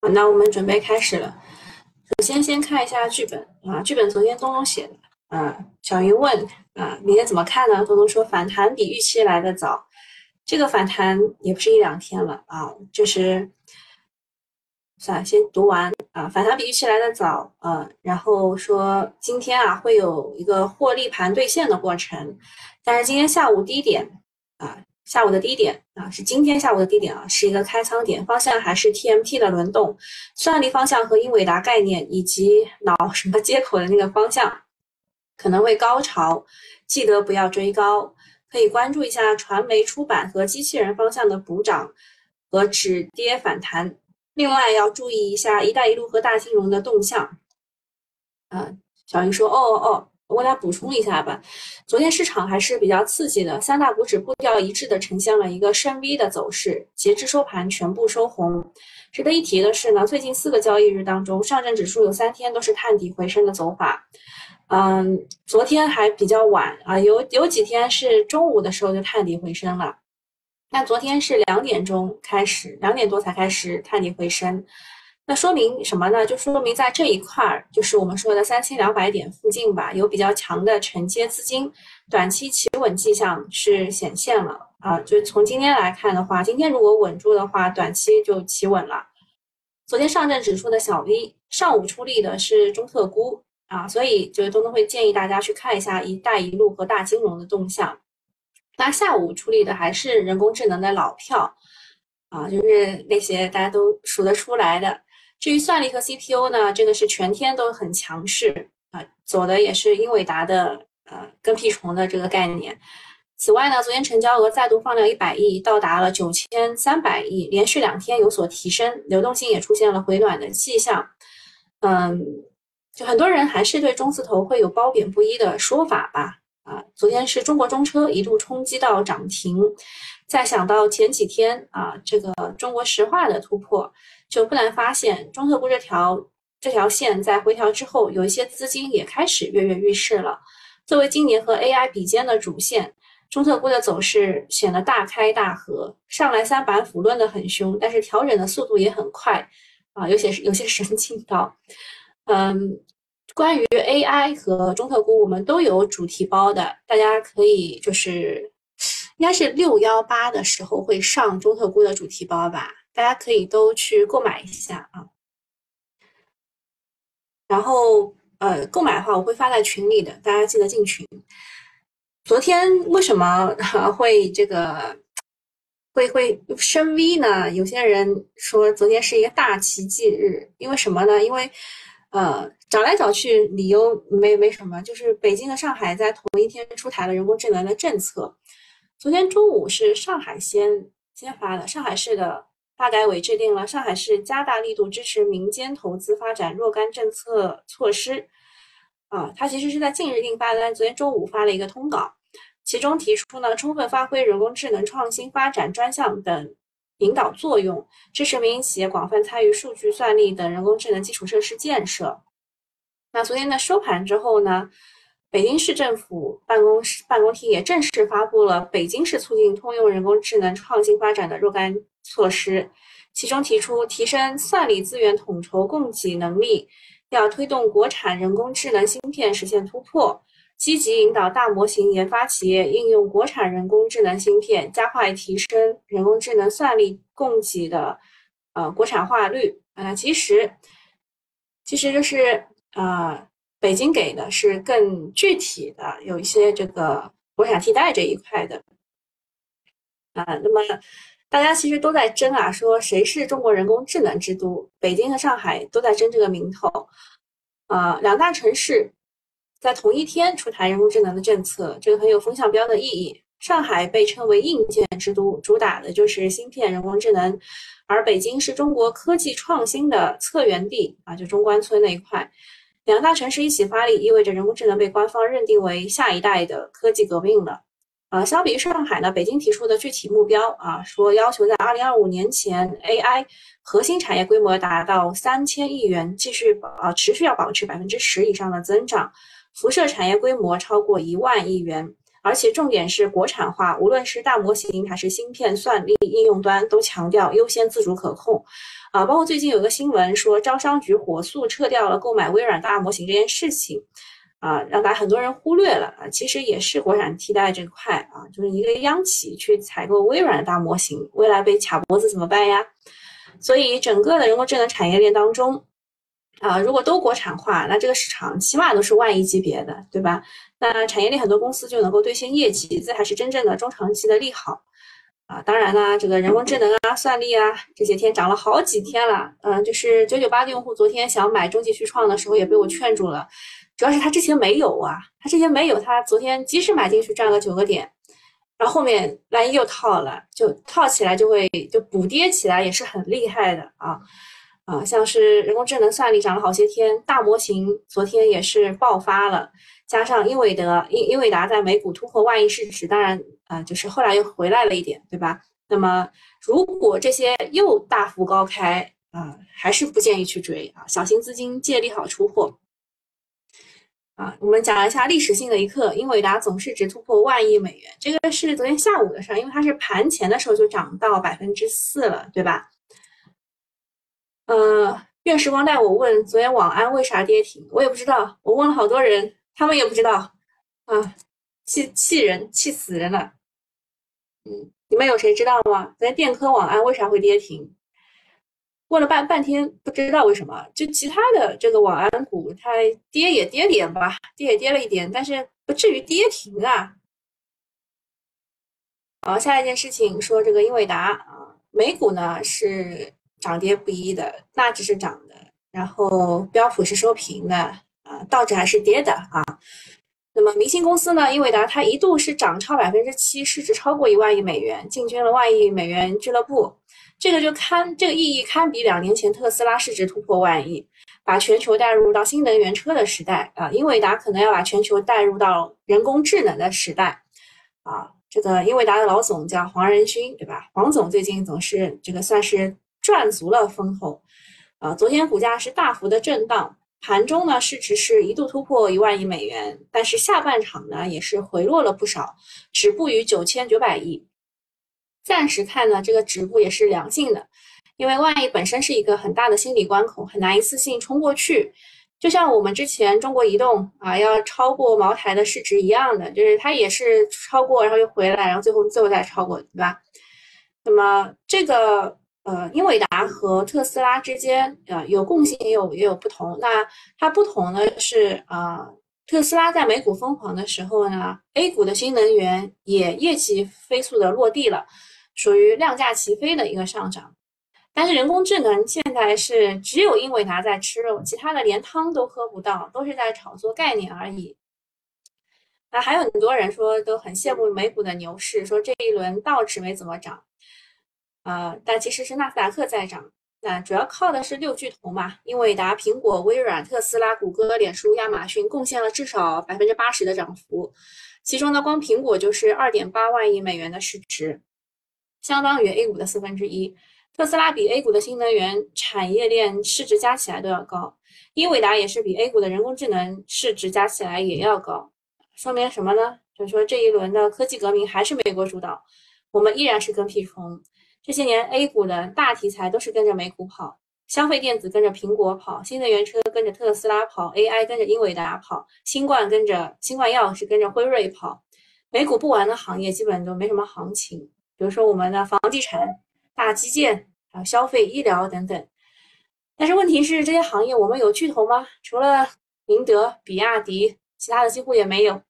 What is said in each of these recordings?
好，那我们准备开始了。首先，先看一下剧本啊，剧本昨天东东写的啊。小云问啊，明天怎么看呢？东东说反弹比预期来的早，这个反弹也不是一两天了啊，就是算了，先读完啊。反弹比预期来的早，啊，然后说今天啊会有一个获利盘兑现的过程，但是今天下午低点啊。下午的低点啊，是今天下午的低点啊，是一个开仓点，方向还是 TMT 的轮动，算力方向和英伟达概念以及脑什么接口的那个方向可能会高潮，记得不要追高，可以关注一下传媒、出版和机器人方向的补涨和止跌反弹，另外要注意一下“一带一路”和大金融的动向。啊，小云说：“哦哦哦。”我给大家补充一下吧，昨天市场还是比较刺激的，三大股指步调一致的呈现了一个深 V 的走势，截至收盘全部收红。值得一提的是呢，最近四个交易日当中，上证指数有三天都是探底回升的走法。嗯，昨天还比较晚啊，有有几天是中午的时候就探底回升了，但昨天是两点钟开始，两点多才开始探底回升。那说明什么呢？就说明在这一块儿，就是我们说的三千两百点附近吧，有比较强的承接资金，短期企稳迹象是显现了啊。就从今天来看的话，今天如果稳住的话，短期就企稳了。昨天上证指数的小 V，上午出力的是中特估啊，所以就是东东会建议大家去看一下“一带一路”和大金融的动向。那下午出力的还是人工智能的老票啊，就是那些大家都数得出来的。至于算力和 CPU 呢，这个是全天都很强势啊，走的也是英伟达的呃跟屁虫的这个概念。此外呢，昨天成交额再度放量一百亿，到达了九千三百亿，连续两天有所提升，流动性也出现了回暖的迹象。嗯，就很多人还是对中字头会有褒贬不一的说法吧。啊，昨天是中国中车一度冲击到涨停，再想到前几天啊，这个中国石化的突破。就不难发现，中特估这条这条线在回调之后，有一些资金也开始跃跃欲试了。作为今年和 AI 比肩的主线，中特估的走势显得大开大合，上来三板斧论的很凶，但是调整的速度也很快啊，有些有些神经刀。嗯，关于 AI 和中特估，我们都有主题包的，大家可以就是应该是六幺八的时候会上中特估的主题包吧。大家可以都去购买一下啊，然后呃，购买的话我会发在群里的，大家记得进群。昨天为什么 会这个会会升 V 呢？有些人说昨天是一个大奇迹日，因为什么呢？因为呃找来找去理由没没什么，就是北京和上海在同一天出台了人工智能的政策。昨天中午是上海先先发的，上海市的。发改委制定了上海市加大力度支持民间投资发展若干政策措施，啊，它其实是在近日印发的，但昨天中午发了一个通稿，其中提出呢，充分发挥人工智能创新发展专项等引导作用，支持民营企业广泛参与数据算力等人工智能基础设施建设。那昨天的收盘之后呢？北京市政府办公室办公厅也正式发布了北京市促进通用人工智能创新发展的若干措施，其中提出提升算力资源统筹供给能力，要推动国产人工智能芯片实现突破，积极引导大模型研发企业应用国产人工智能芯片，加快提升人工智能算力供给的呃国产化率。啊，其实其实就是啊。北京给的是更具体的，有一些这个国产替代这一块的啊。那么大家其实都在争啊，说谁是中国人工智能之都？北京和上海都在争这个名头啊。两大城市在同一天出台人工智能的政策，这个很有风向标的意义。上海被称为硬件之都，主打的就是芯片、人工智能，而北京是中国科技创新的策源地啊，就中关村那一块。两大城市一起发力，意味着人工智能被官方认定为下一代的科技革命了。呃，相比于上海呢，北京提出的具体目标啊，说要求在二零二五年前，AI 核心产业规模达到三千亿元，继续保啊持续要保持百分之十以上的增长，辐射产业规模超过一万亿元，而且重点是国产化，无论是大模型还是芯片、算力、应用端，都强调优先自主可控。啊，包括最近有个新闻说，招商局火速撤掉了购买微软大模型这件事情，啊，让大家很多人忽略了啊，其实也是国产替代这块啊，就是一个央企去采购微软的大模型，未来被卡脖子怎么办呀？所以整个的人工智能产业链当中，啊，如果都国产化，那这个市场起码都是万亿级别的，对吧？那产业链很多公司就能够兑现业绩，这才是真正的中长期的利好。啊，当然啦，这个人工智能啊、算力啊，这些天涨了好几天了。嗯，就是九九八的用户昨天想买中继续创的时候，也被我劝住了。主要是他之前没有啊，他之前没有，他昨天即使买进去赚个九个点，然后后面万一又套了，就套起来就会就补跌起来也是很厉害的啊啊，像是人工智能算力涨了好些天，大模型昨天也是爆发了。加上英伟德、英英伟达在美股突破万亿市值，当然啊，就是后来又回来了一点，对吧？那么如果这些又大幅高开啊，还是不建议去追啊，小型资金借利好出货。啊，我们讲一下历史性的一刻，英伟达总市值突破万亿美元，这个是昨天下午的事儿，因为它是盘前的时候就涨到百分之四了，对吧？呃，愿时光带我问，昨天网安为啥跌停？我也不知道，我问了好多人。他们也不知道，啊，气气人，气死人了。嗯，你们有谁知道吗？昨天电科网安为啥会跌停？问了半半天，不知道为什么。就其他的这个网安股，它跌也跌点吧，跌也跌了一点，但是不至于跌停啊。好，下一件事情说这个英伟达啊，美股呢是涨跌不一的，纳指是涨的，然后标普是收平的。啊，道指还是跌的啊。那么明星公司呢？英伟达它一度是涨超百分之七，市值超过一万亿美元，进军了万亿美元俱乐部。这个就堪这个意义堪比两年前特斯拉市值突破万亿，把全球带入到新能源车的时代啊。英伟达可能要把全球带入到人工智能的时代啊。这个英伟达的老总叫黄仁勋，对吧？黄总最近总是这个算是赚足了风头啊。昨天股价是大幅的震荡。盘中呢，市值是一度突破一万亿美元，但是下半场呢也是回落了不少，止步于九千九百亿。暂时看呢，这个止步也是良性的，因为万亿本身是一个很大的心理关口，很难一次性冲过去。就像我们之前中国移动啊要超过茅台的市值一样的，就是它也是超过，然后又回来，然后最后最后再超过，对吧？那么这个。呃，英伟达和特斯拉之间，呃，有共性也有也有不同。那它不同的是，啊，特斯拉在美股疯狂的时候呢，A 股的新能源也业绩飞速的落地了，属于量价齐飞的一个上涨。但是人工智能现在是只有英伟达在吃肉，其他的连汤都喝不到，都是在炒作概念而已。那还有很多人说都很羡慕美股的牛市，说这一轮道指没怎么涨。啊，但其实是纳斯达克在涨，那主要靠的是六巨头嘛，英伟达、苹果、微软、特斯拉、谷歌、脸书、亚马逊贡献了至少百分之八十的涨幅，其中呢，光苹果就是二点八万亿美元的市值，相当于 A 股的四分之一。特斯拉比 A 股的新能源产业链市值加起来都要高，英伟达也是比 A 股的人工智能市值加起来也要高，说明什么呢？就是说这一轮的科技革命还是美国主导，我们依然是跟屁虫。这些年，A 股的大题材都是跟着美股跑，消费电子跟着苹果跑，新能源车跟着特斯拉跑，AI 跟着英伟达跑，新冠跟着新冠药是跟着辉瑞跑。美股不玩的行业基本都没什么行情，比如说我们的房地产、大基建、还有消费、医疗等等。但是问题是，这些行业我们有巨头吗？除了宁德、比亚迪，其他的几乎也没有，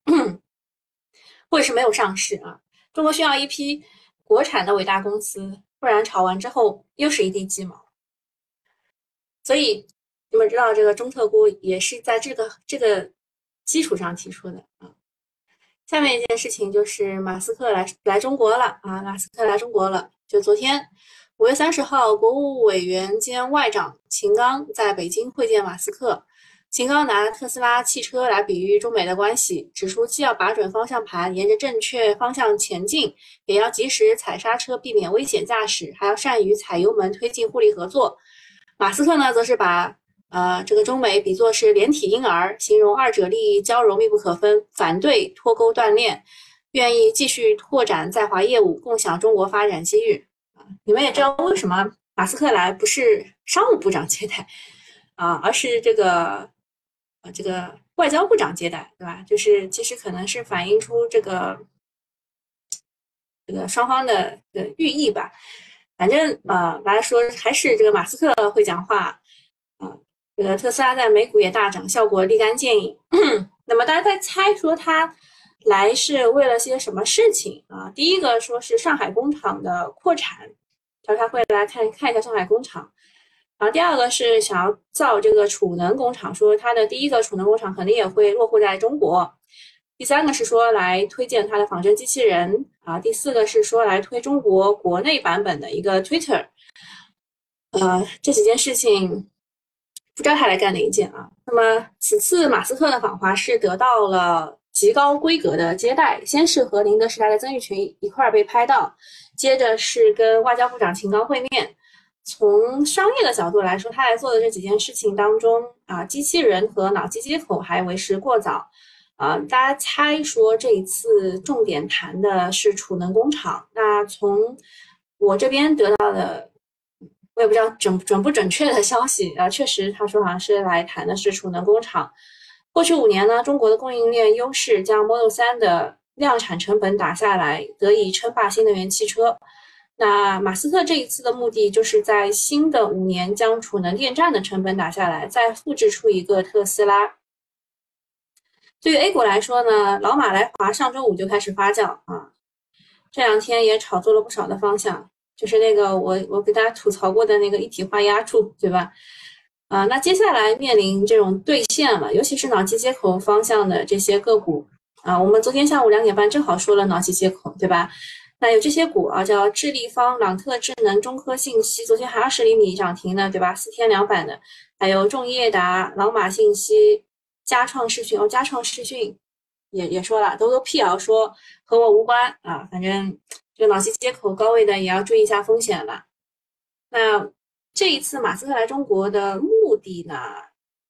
或者是没有上市啊。中国需要一批国产的伟大公司。不然炒完之后又是一地鸡毛，所以你们知道这个中特估也是在这个这个基础上提出的啊。下面一件事情就是马斯克来来中国了啊，马斯克来中国了，就昨天五月三十号，国务委员兼外长秦刚在北京会见马斯克。秦刚拿特斯拉汽车来比喻中美的关系，指出既要把准方向盘，沿着正确方向前进，也要及时踩刹车，避免危险驾驶，还要善于踩油门，推进互利合作。马斯克呢，则是把呃这个中美比作是连体婴儿，形容二者利益交融，密不可分，反对脱钩断链。愿意继续拓展在华业务，共享中国发展机遇啊。你们也知道为什么马斯克来不是商务部长接待啊，而是这个这个外交部长接待，对吧？就是其实可能是反映出这个这个双方的的寓意吧。反正呃来说还是这个马斯克会讲话啊。这个特斯拉在美股也大涨，效果立竿见影。那么大家在猜说他来是为了些什么事情啊？第一个说是上海工厂的扩产，他说他会来看看一下上海工厂。然后第二个是想要造这个储能工厂，说它的第一个储能工厂肯定也会落户在中国。第三个是说来推荐它的仿真机器人啊。第四个是说来推中国国内版本的一个 Twitter。呃，这几件事情。不知道他来干哪一件啊？那么此次马斯克的访华是得到了极高规格的接待，先是和宁德时代的曾毓群一块儿被拍到，接着是跟外交部长秦刚会面。从商业的角度来说，他来做的这几件事情当中啊，机器人和脑机接口还为时过早啊。大家猜说这一次重点谈的是储能工厂。那从我这边得到的。我也不知道准准不准确的消息啊，确实他说好像是来谈的是储能工厂。过去五年呢，中国的供应链优势将 Model 3的量产成本打下来，得以称霸新能源汽车。那马斯克这一次的目的就是在新的五年将储能电站的成本打下来，再复制出一个特斯拉。对于 A 股来说呢，老马来华上周五就开始发酵啊，这两天也炒作了不少的方向。就是那个我我给大家吐槽过的那个一体化压铸，对吧？啊，那接下来面临这种兑现了，尤其是脑机接口方向的这些个股啊，我们昨天下午两点半正好说了脑机接口，对吧？那有这些股啊，叫智立方、朗特智能、中科信息，昨天还二十厘米涨停的，对吧？四天两板的，还有众业达、朗玛信息、佳创视讯，哦，佳创视讯也也说了，都都辟谣说和我无关啊，反正。这个脑机接口高位的也要注意一下风险了。那这一次马斯克来中国的目的呢，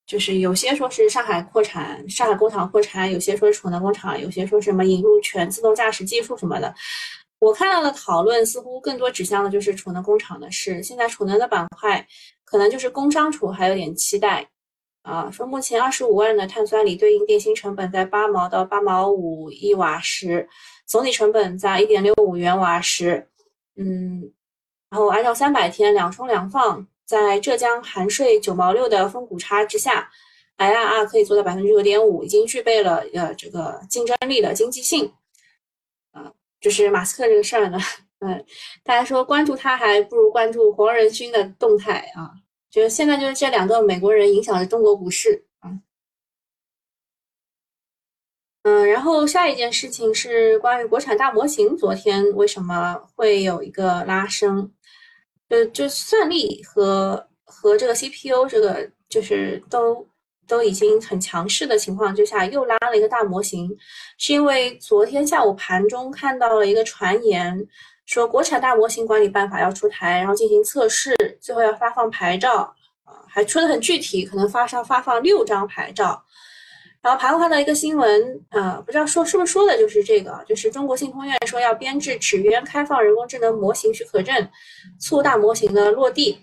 就是有些说是上海扩产，上海工厂扩产；有些说是储能工厂；有些说什么引入全自动驾驶技术什么的。我看到的讨论似乎更多指向的就是储能工厂的事。现在储能的板块可能就是工商储还有点期待啊。说目前二十五万的碳酸锂对应电芯成本在八毛到八毛五一瓦时。总体成本在一点六五元瓦时，嗯，然后按照三百天两充两放，在浙江含税九毛六的峰谷差之下，IRR 可以做到百分之九点五，已经具备了呃这个竞争力的经济性。就是马斯克这个事儿呢，嗯，大家说关注他还不如关注黄仁勋的动态啊，就是现在就是这两个美国人影响着中国股市。嗯，然后下一件事情是关于国产大模型，昨天为什么会有一个拉升？呃，就算力和和这个 CPU 这个就是都都已经很强势的情况之下，又拉了一个大模型，是因为昨天下午盘中看到了一个传言，说国产大模型管理办法要出台，然后进行测试，最后要发放牌照啊，还说的很具体，可能发上发放六张牌照。然后盘后看到一个新闻，呃，不知道说是不是说的就是这个，就是中国信通院说要编制纸鸢开放人工智能模型许可证，促大模型的落地。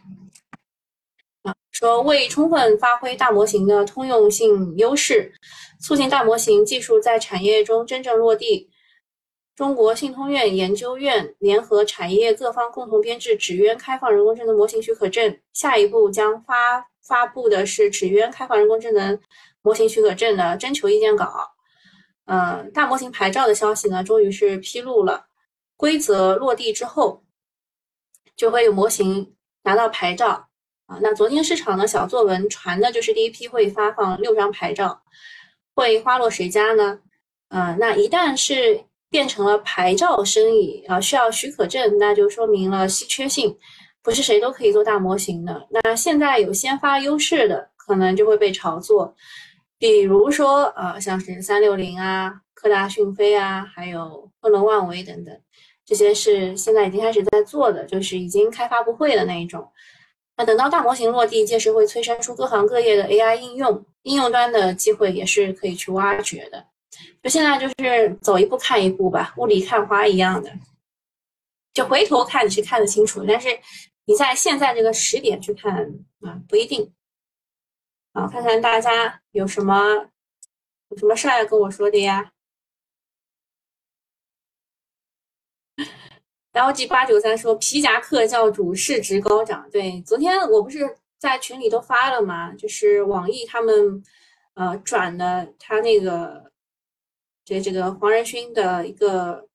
啊，说为充分发挥大模型的通用性优势，促进大模型技术在产业中真正落地，中国信通院研究院联合产业各方共同编制纸鸢开放人工智能模型许可证。下一步将发发布的是纸鸢开放人工智能。模型许可证的征求意见稿，嗯，大模型牌照的消息呢，终于是披露了。规则落地之后，就会有模型拿到牌照啊。那昨天市场的小作文传的就是第一批会发放六张牌照，会花落谁家呢？嗯，那一旦是变成了牌照生意啊，需要许可证，那就说明了稀缺性，不是谁都可以做大模型的。那现在有先发优势的，可能就会被炒作。比如说，啊，像是三六零啊、科大讯飞啊，还有昆仑万维等等，这些是现在已经开始在做的，就是已经开发布会的那一种。那等到大模型落地，届时会催生出各行各业的 AI 应用，应用端的机会也是可以去挖掘的。就现在就是走一步看一步吧，雾里看花一样的，就回头看你是看得清楚，但是你在现在这个时点去看啊，不一定。好，看看大家有什么有什么事儿要跟我说的呀？然后 G 八九三说皮夹克教主市值高涨，对，昨天我不是在群里都发了吗？就是网易他们呃转的他那个这这个黄仁勋的一个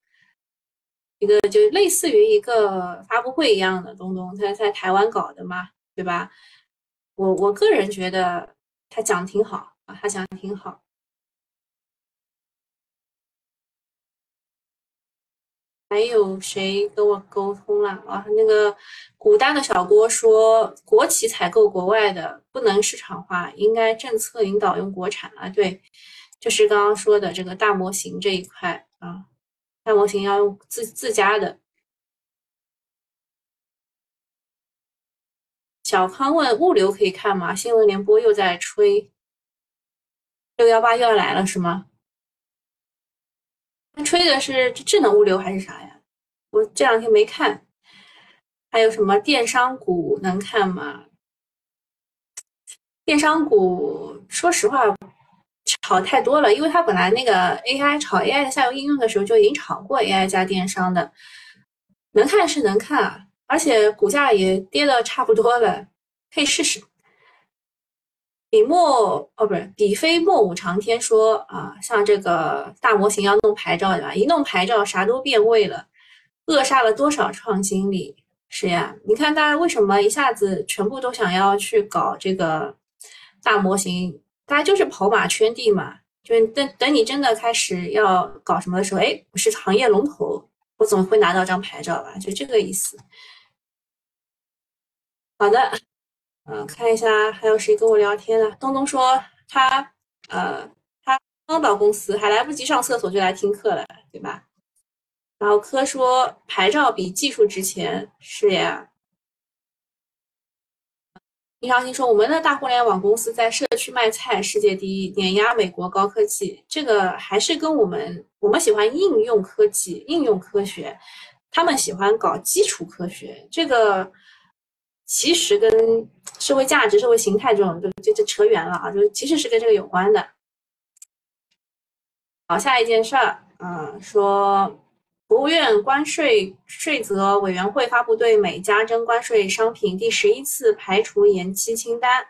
一个就类似于一个发布会一样的东东，他在台湾搞的嘛，对吧？我我个人觉得他讲的挺好啊，他讲的挺好。还有谁跟我沟通了啊？那个古代的小郭说，国企采购国外的不能市场化，应该政策引导用国产啊。对，就是刚刚说的这个大模型这一块啊，大模型要用自自家的。小康问物流可以看吗？新闻联播又在吹，六幺八又要来了是吗？吹的是智能物流还是啥呀？我这两天没看。还有什么电商股能看吗？电商股说实话炒太多了，因为它本来那个 AI 炒 AI 的下游应用的时候就已经炒过 AI 加电商的，能看是能看啊，而且股价也跌的差不多了，可以试试。笔墨哦，不是笔非墨舞长天说啊，像这个大模型要弄牌照对吧？一弄牌照啥都变味了，扼杀了多少创新力？是呀，你看大家为什么一下子全部都想要去搞这个大模型？大家就是跑马圈地嘛，就是等等你真的开始要搞什么的时候，哎，我是行业龙头，我总会拿到张牌照吧？就这个意思。好的。嗯，看一下还有谁跟我聊天呢？东东说他呃，他刚到公司，还来不及上厕所就来听课了，对吧？然后科说牌照比技术值钱，是呀。李绍兴说我们的大互联网公司在社区卖菜，世界第一，碾压美国高科技。这个还是跟我们我们喜欢应用科技、应用科学，他们喜欢搞基础科学，这个。其实跟社会价值、社会形态这种就就就扯远了啊，就其实是跟这个有关的。好，下一件事儿，嗯，说国务院关税税则委员会发布对美加征关税商品第十一次排除延期清单，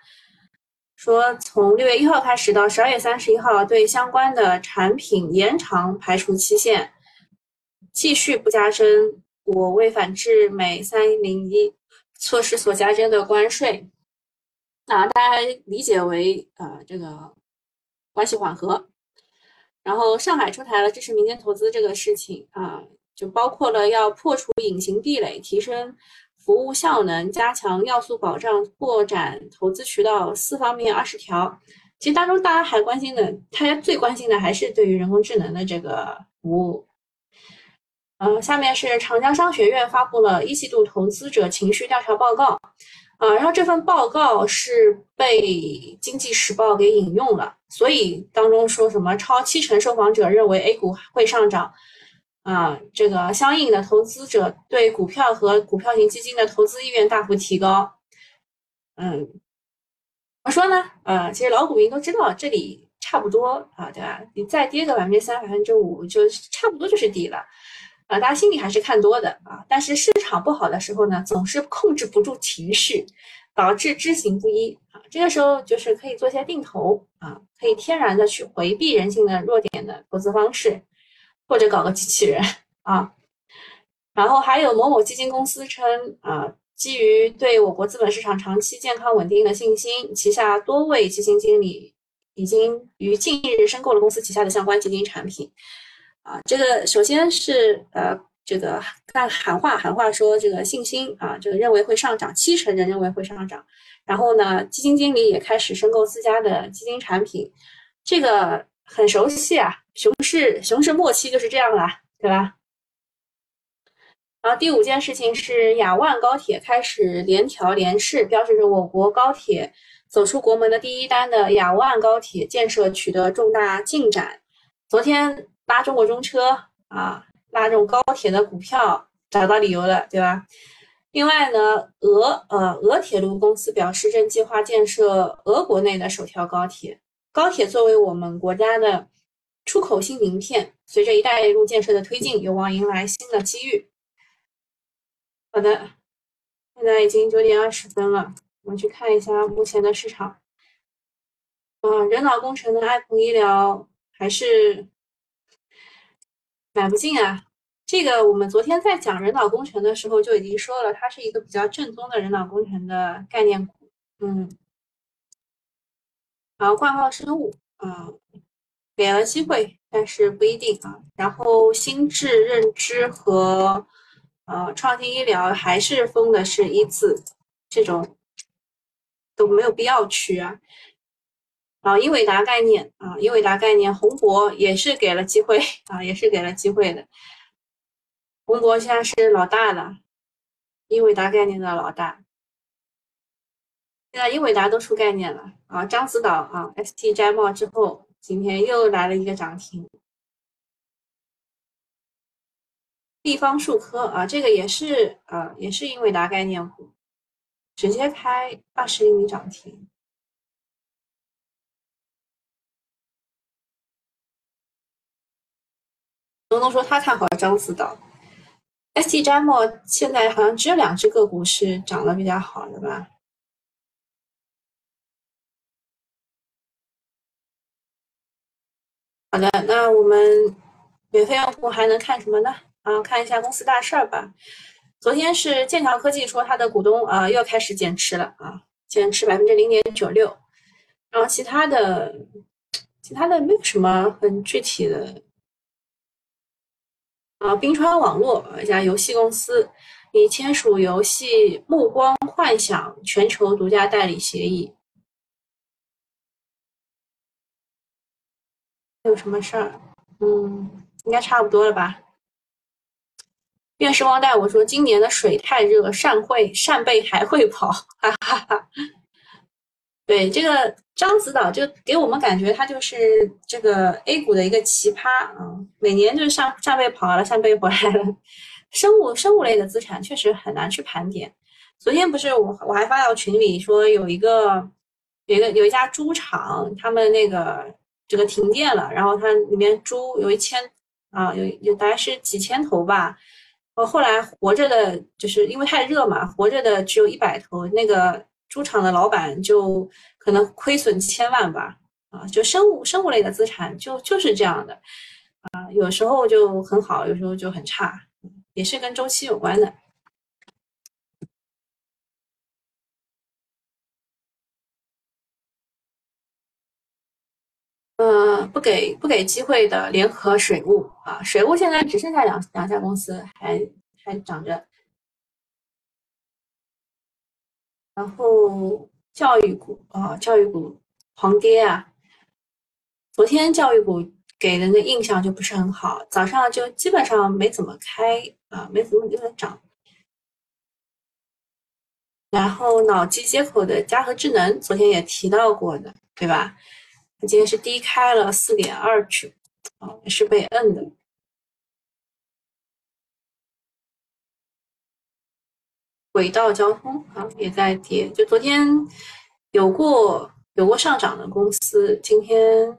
说从六月一号开始到十二月三十一号，对相关的产品延长排除期限，继续不加征我未反制美三零一。措施所加征的关税，啊，大家理解为呃这个关系缓和。然后上海出台了支持民间投资这个事情啊，就包括了要破除隐形壁垒、提升服务效能、加强要素保障、拓展投资渠道四方面二十条。其实当中大家还关心的，大家最关心的还是对于人工智能的这个服务。呃，下面是长江商学院发布了一季度投资者情绪调查报告，啊，然后这份报告是被经济时报给引用了，所以当中说什么超七成受访者认为 A 股会上涨，啊，这个相应的投资者对股票和股票型基金的投资意愿大幅提高，嗯，怎么说呢？呃，其实老股民都知道这里差不多啊，对吧？你再跌个百分之三、百分之五，就差不多就是底了。啊，大家心里还是看多的啊，但是市场不好的时候呢，总是控制不住情绪，导致知行不一啊。这个时候就是可以做一些定投啊，可以天然的去回避人性的弱点的投资方式，或者搞个机器人啊。然后还有某某基金公司称啊，基于对我国资本市场长期健康稳定的信心，旗下多位基金经理已经于近日申购了公司旗下的相关基金产品。啊，这个首先是呃，这个看喊话喊话说这个信心啊，这个认为会上涨，七成人认为会上涨。然后呢，基金经理也开始申购自家的基金产品，这个很熟悉啊，熊市熊市末期就是这样啦，对吧？然后第五件事情是雅万高铁开始联调联试，标志着我国高铁走出国门的第一单的雅万高铁建设取得重大进展。昨天拉中国中车啊，拉这种高铁的股票，找到理由了，对吧？另外呢，俄呃俄铁路公司表示，正计划建设俄国内的首条高铁。高铁作为我们国家的出口新名片，随着“一带一路”建设的推进，有望迎来新的机遇。好的，现在已经九点二十分了，我们去看一下目前的市场。啊，人脑工程的爱普医疗还是买不进啊。这个我们昨天在讲人脑工程的时候就已经说了，它是一个比较正宗的人脑工程的概念股。嗯，然后冠号生物啊，给了机会，但是不一定啊。然后心智认知和呃创新医疗还是封的是一字，这种都没有必要去啊。啊，英伟达概念啊，英伟达概念，宏博也是给了机会啊，也是给了机会的。宏博现在是老大了，英伟达概念的老大。现在英伟达都出概念了啊，獐子岛啊，ST 摘帽之后，今天又来了一个涨停。地方数科啊，这个也是啊，也是英伟达概念股，直接开二十厘米涨停。东东说他看好獐子岛，ST 摘墨现在好像只有两只个股是涨得比较好的吧？好的，那我们免费用户还能看什么呢？啊，看一下公司大事儿吧。昨天是剑桥科技说它的股东啊又开始减持了啊，减持百分之零点九六，然后其他的其他的没有什么很具体的。啊，冰川网络一家游戏公司已签署游戏《暮光幻想》全球独家代理协议。有什么事儿？嗯，应该差不多了吧。愿时光带我说，今年的水太热，扇会扇贝还会跑，哈哈哈。对这个獐子岛，就给我们感觉它就是这个 A 股的一个奇葩啊，每年就是上上辈跑了，上辈回来了。生物生物类的资产确实很难去盘点。昨天不是我我还发到群里说有一个有一个有一家猪场，他们那个这个停电了，然后它里面猪有一千啊，有有大概是几千头吧。我，后来活着的，就是因为太热嘛，活着的只有一百头。那个。猪场的老板就可能亏损千万吧，啊，就生物生物类的资产就就是这样的，啊，有时候就很好，有时候就很差，也是跟周期有关的。嗯，不给不给机会的联合水务啊，水务现在只剩下两两家公司还还涨着。然后教育股啊，教育股狂跌啊！昨天教育股给人的印象就不是很好，早上就基本上没怎么开啊，没怎么怎么涨。然后脑机接口的嘉禾智能，昨天也提到过的，对吧？它今天是低开了四点二九，啊，也是被摁的。轨道交通啊也在跌，就昨天有过有过上涨的公司，今天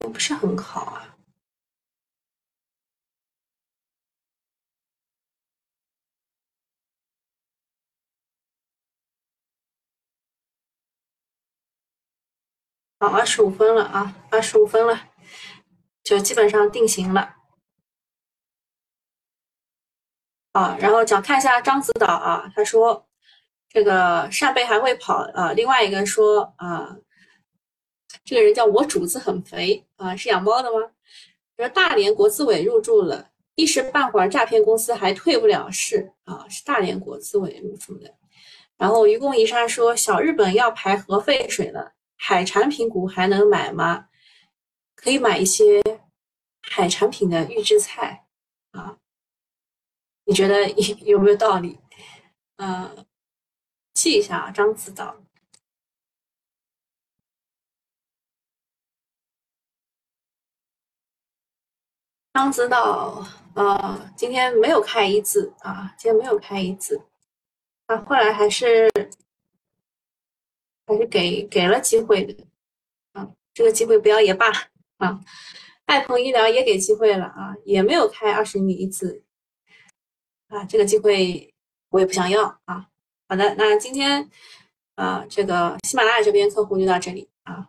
都不是很好啊。好，二十五分了啊，二十五分了，就基本上定型了。啊，然后讲看一下獐子岛啊，他说这个扇贝还会跑啊。另外一个说啊，这个人叫我主子很肥啊，是养猫的吗？说大连国资委入驻了，一时半会儿诈骗公司还退不了市啊，是大连国资委入驻的。然后愚公移山说小日本要排核废水了，海产品股还能买吗？可以买一些海产品的预制菜啊。你觉得 有没有道理？呃，记一下啊，獐子岛。獐子岛，呃，今天没有开一字啊，今天没有开一字，啊，后来还是还是给给了机会的，啊，这个机会不要也罢啊。爱朋医疗也给机会了啊，也没有开二十米一字，啊，这个机会我也不想要啊。好的，那今天啊，这个喜马拉雅这边客户就到这里啊，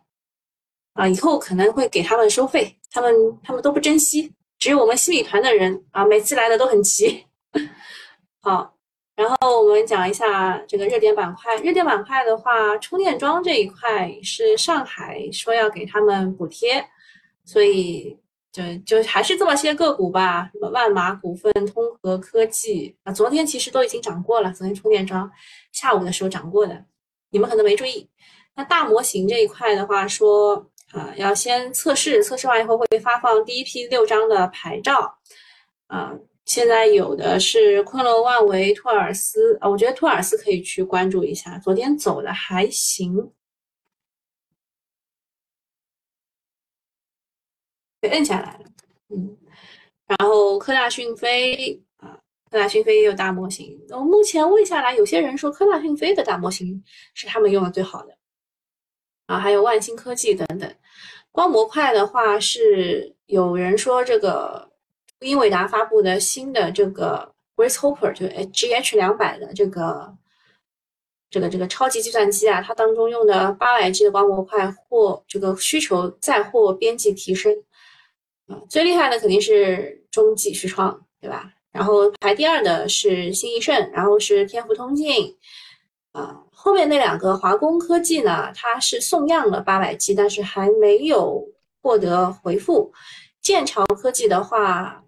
啊，以后可能会给他们收费，他们他们都不珍惜。只有我们新米团的人啊，每次来的都很齐。好，然后我们讲一下这个热点板块。热点板块的话，充电桩这一块是上海说要给他们补贴，所以就就还是这么些个股吧，什么万马股份、通和科技啊，昨天其实都已经涨过了。昨天充电桩下午的时候涨过的，你们可能没注意。那大模型这一块的话说。啊，要先测试，测试完以后会发放第一批六张的牌照。啊，现在有的是昆仑万维、托尔斯啊，我觉得托尔斯可以去关注一下，昨天走的还行，被摁下来了。嗯，然后科大讯飞啊，科大讯飞也有大模型。我目前问下来，有些人说科大讯飞的大模型是他们用的最好的。啊，还有万兴科技等等。光模块的话，是有人说这个英伟达发布的新的这个 Grace Hopper，就 GH 两百的这个这个这个超级计算机啊，它当中用的八百 G 的光模块或这个需求再获边际提升。啊，最厉害的肯定是中继视窗，对吧？然后排第二的是新易盛，然后是天福通信。啊，后面那两个华工科技呢，它是送样了八百 G，但是还没有获得回复。剑桥科技的话，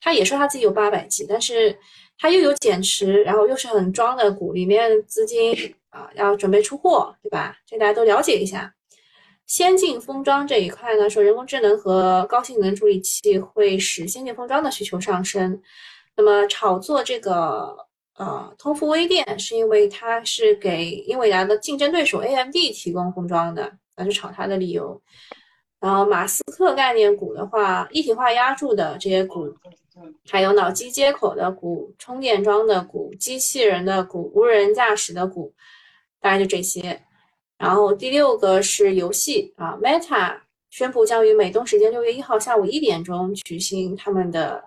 他也说他自己有八百 G，但是他又有减持，然后又是很装的股，里面资金啊要准备出货，对吧？这大家都了解一下。先进封装这一块呢，说人工智能和高性能处理器会使先进封装的需求上升，那么炒作这个。呃，通富微电是因为它是给英伟达的竞争对手 AMD 提供封装的，那是炒它的理由。然后马斯克概念股的话，一体化压铸的这些股，还有脑机接口的股、充电桩的股、机器人的股、无人驾驶的股，大概就这些。然后第六个是游戏啊，Meta 宣布将于美东时间六月一号下午一点钟举行他们的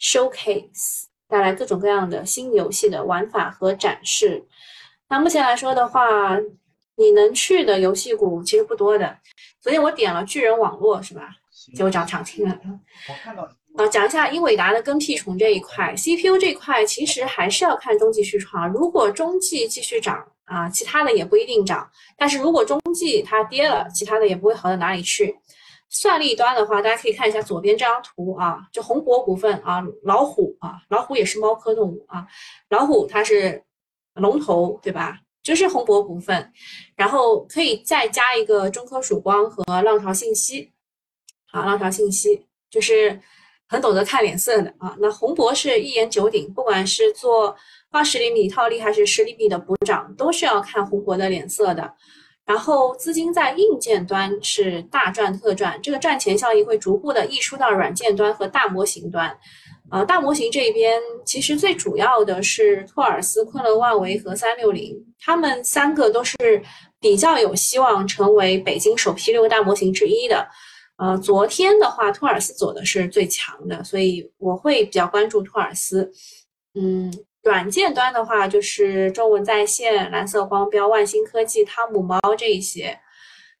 Showcase。带来各种各样的新游戏的玩法和展示。那目前来说的话，你能去的游戏股其实不多的。昨天我点了巨人网络，是吧？结果涨涨停了。我看到啊，讲一下英伟达的跟屁虫这一块，CPU 这块其实还是要看中继续创。如果中继继续涨啊，其他的也不一定涨。但是如果中继它跌了，其他的也不会好到哪里去。算力端的话，大家可以看一下左边这张图啊，就宏博股份啊，老虎啊，老虎也是猫科动物啊，老虎它是龙头对吧？就是宏博股份，然后可以再加一个中科曙光和浪潮信息，好，浪潮信息就是很懂得看脸色的啊。那宏博是一言九鼎，不管是做二十厘米套利还是十厘米的补涨，都是要看宏博的脸色的。然后资金在硬件端是大赚特赚，这个赚钱效应会逐步的溢出到软件端和大模型端。啊，大模型这边其实最主要的是托尔斯、昆仑万维和三六零，他们三个都是比较有希望成为北京首批六个大模型之一的。呃，昨天的话，托尔斯走的是最强的，所以我会比较关注托尔斯。嗯。软件端的话，就是中文在线、蓝色光标、万兴科技、汤姆猫这一些。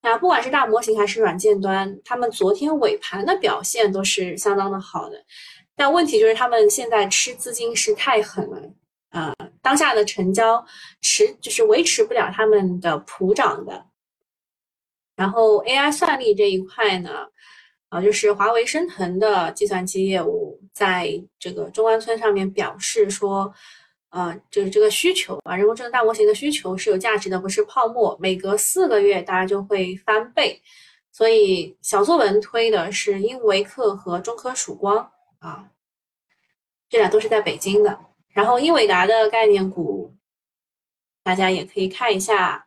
那不管是大模型还是软件端，他们昨天尾盘的表现都是相当的好的。但问题就是他们现在吃资金是太狠了，呃，当下的成交持就是维持不了他们的普涨的。然后 AI 算力这一块呢？啊，就是华为升腾的计算机业务，在这个中关村上面表示说，呃，就是这个需求啊，人工智能大模型的需求是有价值的，不是泡沫。每隔四个月，大家就会翻倍。所以小作文推的是英维克和中科曙光啊，这俩都是在北京的。然后英伟达的概念股，大家也可以看一下。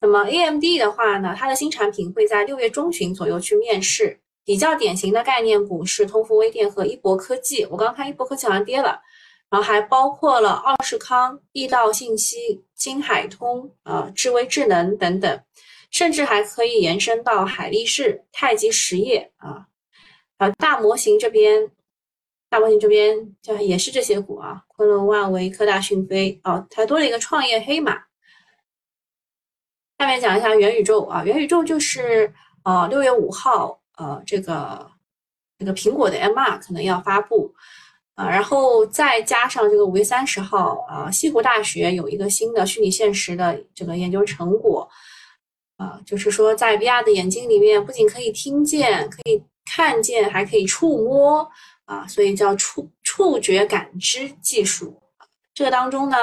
那么 AMD 的话呢，它的新产品会在六月中旬左右去面世。比较典型的概念股是通富微电和一博科技。我刚看一博科技好像跌了，然后还包括了奥士康、易道信息、金海通、啊智威智能等等，甚至还可以延伸到海力士、太极实业啊。啊，大模型这边，大模型这边就也是这些股啊，昆仑万维、科大讯飞啊，还多了一个创业黑马。下面讲一下元宇宙啊，元宇宙就是呃六月五号呃这个这个苹果的 MR 可能要发布啊，然后再加上这个五月三十号啊西湖大学有一个新的虚拟现实的这个研究成果啊，就是说在 VR 的眼睛里面不仅可以听见，可以看见，还可以触摸啊，所以叫触触觉感知技术。这个当中呢，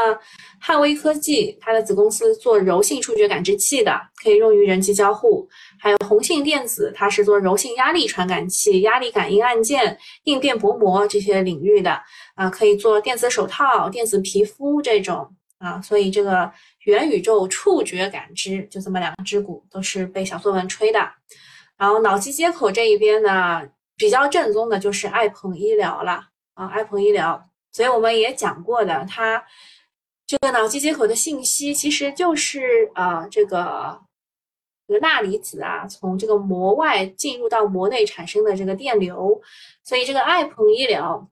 汉威科技它的子公司做柔性触觉感知器的，可以用于人机交互；还有宏信电子，它是做柔性压力传感器、压力感应按键、应变薄膜这些领域的啊，可以做电子手套、电子皮肤这种啊。所以这个元宇宙触觉感知就这么两只股都是被小作文吹的。然后脑机接口这一边呢，比较正宗的就是爱朋医疗了啊，爱朋医疗。所以我们也讲过的，它这个脑机接口的信息其实就是啊，这个这个钠离子啊，从这个膜外进入到膜内产生的这个电流。所以这个爱朋医疗，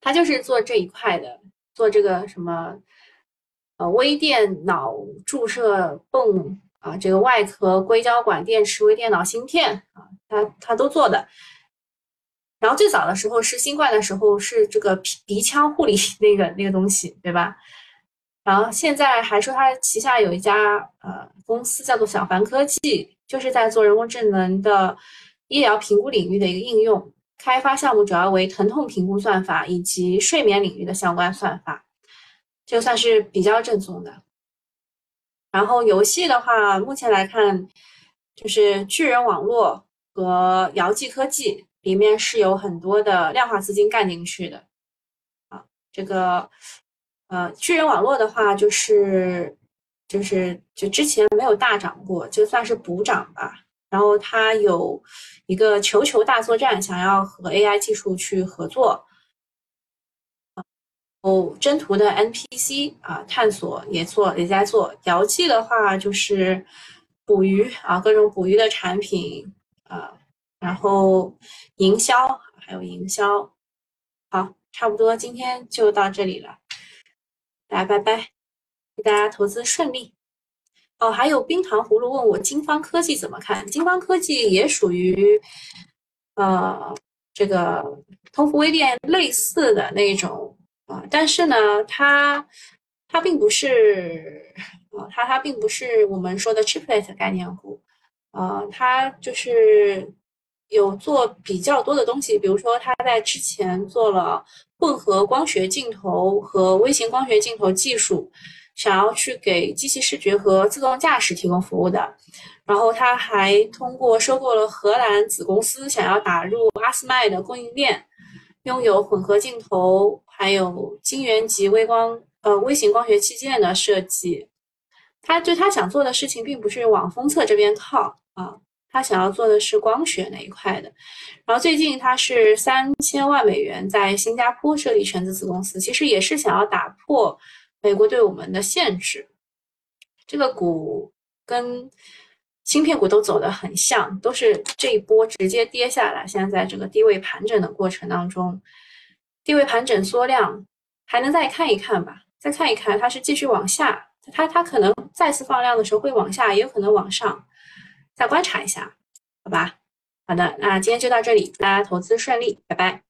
它就是做这一块的，做这个什么呃微电脑注射泵啊，这个外壳硅胶管电池、微电脑芯片啊，它它都做的。然后最早的时候是新冠的时候是这个鼻鼻腔护理 那个那个东西，对吧？然后现在还说它旗下有一家呃公司叫做小凡科技，就是在做人工智能的医疗评估领域的一个应用开发项目，主要为疼痛评估算法以及睡眠领域的相关算法，这个算是比较正宗的。然后游戏的话，目前来看就是巨人网络和遥记科技。里面是有很多的量化资金干进去的，啊，这个，呃，巨人网络的话，就是就是就之前没有大涨过，就算是补涨吧。然后它有一个球球大作战，想要和 AI 技术去合作，哦，征途的 NPC 啊，探索也做也在做。遥记的话就是捕鱼啊，各种捕鱼的产品啊。然后营销还有营销，好，差不多今天就到这里了，大家拜拜，祝大家投资顺利。哦，还有冰糖葫芦问我金方科技怎么看？金方科技也属于呃这个通富微电类似的那种啊，但是呢，它它并不是啊，它它并不是我们说的 chiplet 概念股啊，它就是。有做比较多的东西，比如说他在之前做了混合光学镜头和微型光学镜头技术，想要去给机器视觉和自动驾驶提供服务的。然后他还通过收购了荷兰子公司，想要打入阿斯麦的供应链，拥有混合镜头，还有晶圆级微光呃微型光学器件的设计。他对他想做的事情，并不是往封测这边靠啊。他想要做的是光学那一块的，然后最近他是三千万美元在新加坡设立全资子公司，其实也是想要打破美国对我们的限制。这个股跟芯片股都走得很像，都是这一波直接跌下来。现在在这个低位盘整的过程当中，低位盘整缩量还能再看一看吧，再看一看，它是继续往下，它它可能再次放量的时候会往下，也有可能往上。再观察一下，好吧，好的，那今天就到这里，大家投资顺利，拜拜。